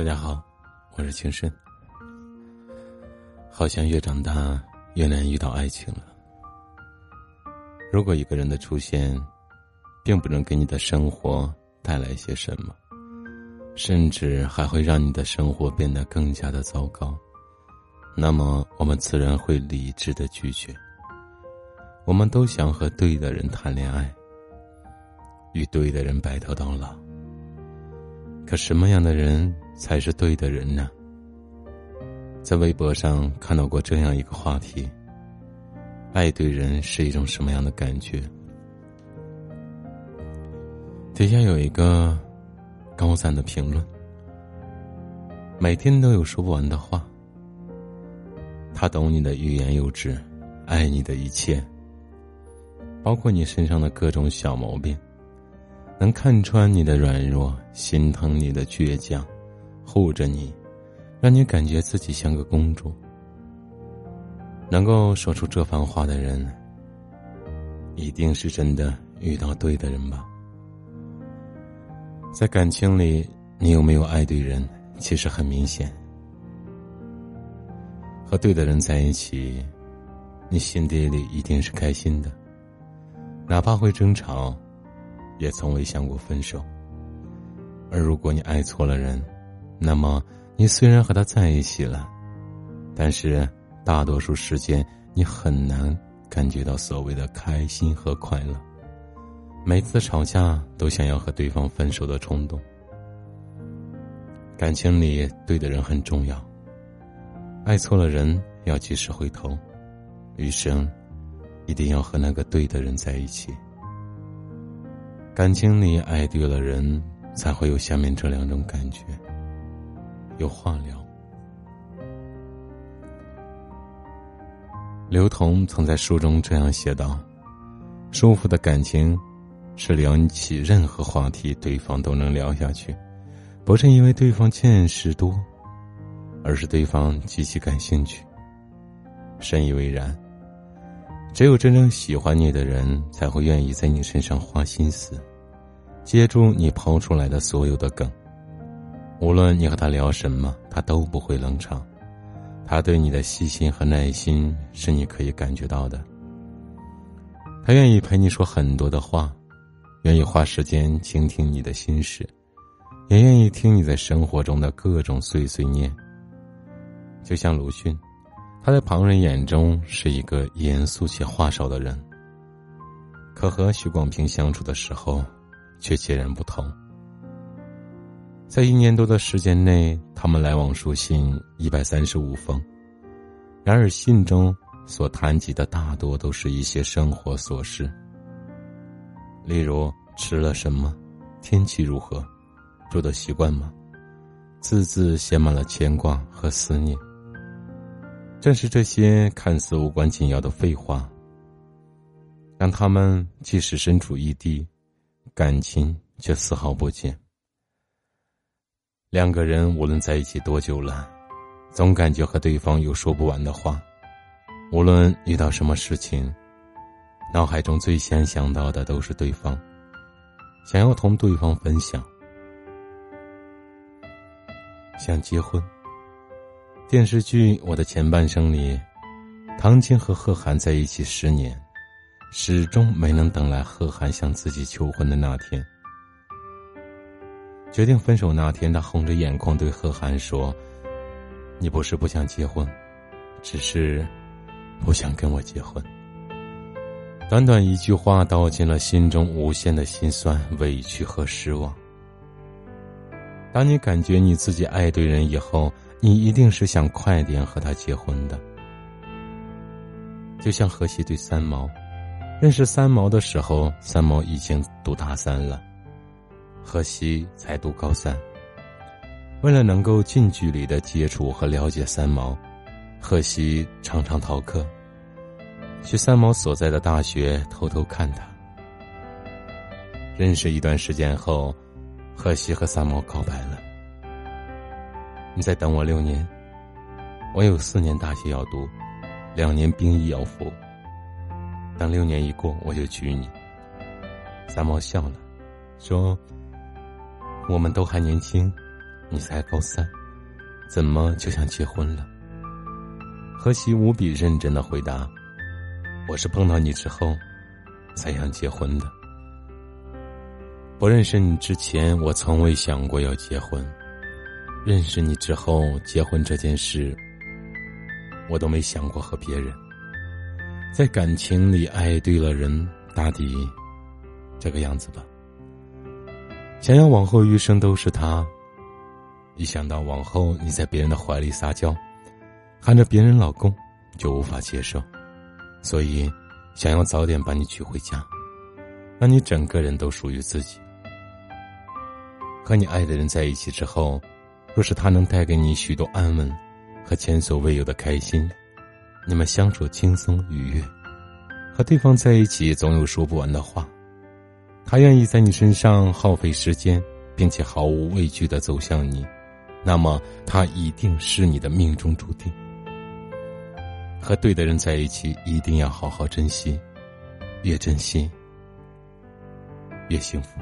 大家好，我是情深。好像越长大越难遇到爱情了。如果一个人的出现，并不能给你的生活带来些什么，甚至还会让你的生活变得更加的糟糕，那么我们自然会理智的拒绝。我们都想和对的人谈恋爱，与对的人白头到老。可什么样的人才是对的人呢？在微博上看到过这样一个话题：爱对人是一种什么样的感觉？底下有一个高赞的评论：每天都有说不完的话。他懂你的欲言又止，爱你的一切，包括你身上的各种小毛病。能看穿你的软弱，心疼你的倔强，护着你，让你感觉自己像个公主。能够说出这番话的人，一定是真的遇到对的人吧。在感情里，你有没有爱对人？其实很明显，和对的人在一起，你心底里一定是开心的，哪怕会争吵。也从未想过分手。而如果你爱错了人，那么你虽然和他在一起了，但是大多数时间你很难感觉到所谓的开心和快乐。每次吵架都想要和对方分手的冲动。感情里对的人很重要，爱错了人要及时回头，余生一定要和那个对的人在一起。感情里爱对了人，才会有下面这两种感觉。有话聊。刘同曾在书中这样写道：“舒服的感情，是聊起任何话题，对方都能聊下去，不是因为对方见识多，而是对方极其感兴趣。”深以为然。只有真正喜欢你的人，才会愿意在你身上花心思，接住你抛出来的所有的梗。无论你和他聊什么，他都不会冷场。他对你的细心和耐心是你可以感觉到的。他愿意陪你说很多的话，愿意花时间倾听你的心事，也愿意听你在生活中的各种碎碎念。就像鲁迅。他在旁人眼中是一个严肃且话少的人，可和许广平相处的时候，却截然不同。在一年多的时间内，他们来往书信一百三十五封，然而信中所谈及的大多都是一些生活琐事，例如吃了什么，天气如何，住的习惯吗？字字写满了牵挂和思念。正是这些看似无关紧要的废话，让他们即使身处异地，感情却丝毫不减。两个人无论在一起多久了，总感觉和对方有说不完的话。无论遇到什么事情，脑海中最先想到的都是对方，想要同对方分享，想结婚。电视剧《我的前半生》里，唐晶和贺涵在一起十年，始终没能等来贺涵向自己求婚的那天。决定分手那天，他红着眼眶对贺涵说：“你不是不想结婚，只是不想跟我结婚。”短短一句话，道尽了心中无限的心酸、委屈和失望。当你感觉你自己爱对人以后，你一定是想快点和他结婚的，就像荷西对三毛，认识三毛的时候，三毛已经读大三了，荷西才读高三。为了能够近距离的接触和了解三毛，荷西常常逃课，去三毛所在的大学偷偷看他。认识一段时间后，荷西和三毛告白了。你再等我六年，我有四年大学要读，两年兵役要服。等六年一过，我就娶你。三毛笑了，说：“我们都还年轻，你才高三，怎么就想结婚了？”何西无比认真的回答：“我是碰到你之后，才想结婚的。不认识你之前，我从未想过要结婚；认识你之后，结婚这件事，我都没想过和别人。在感情里爱对了人，大抵这个样子吧。想要往后余生都是他，一想到往后你在别人的怀里撒娇。”喊着别人老公，就无法接受，所以想要早点把你娶回家，让你整个人都属于自己。和你爱的人在一起之后，若是他能带给你许多安稳和前所未有的开心，你们相处轻松愉悦，和对方在一起总有说不完的话。他愿意在你身上耗费时间，并且毫无畏惧的走向你，那么他一定是你的命中注定。和对的人在一起，一定要好好珍惜，越珍惜越幸福。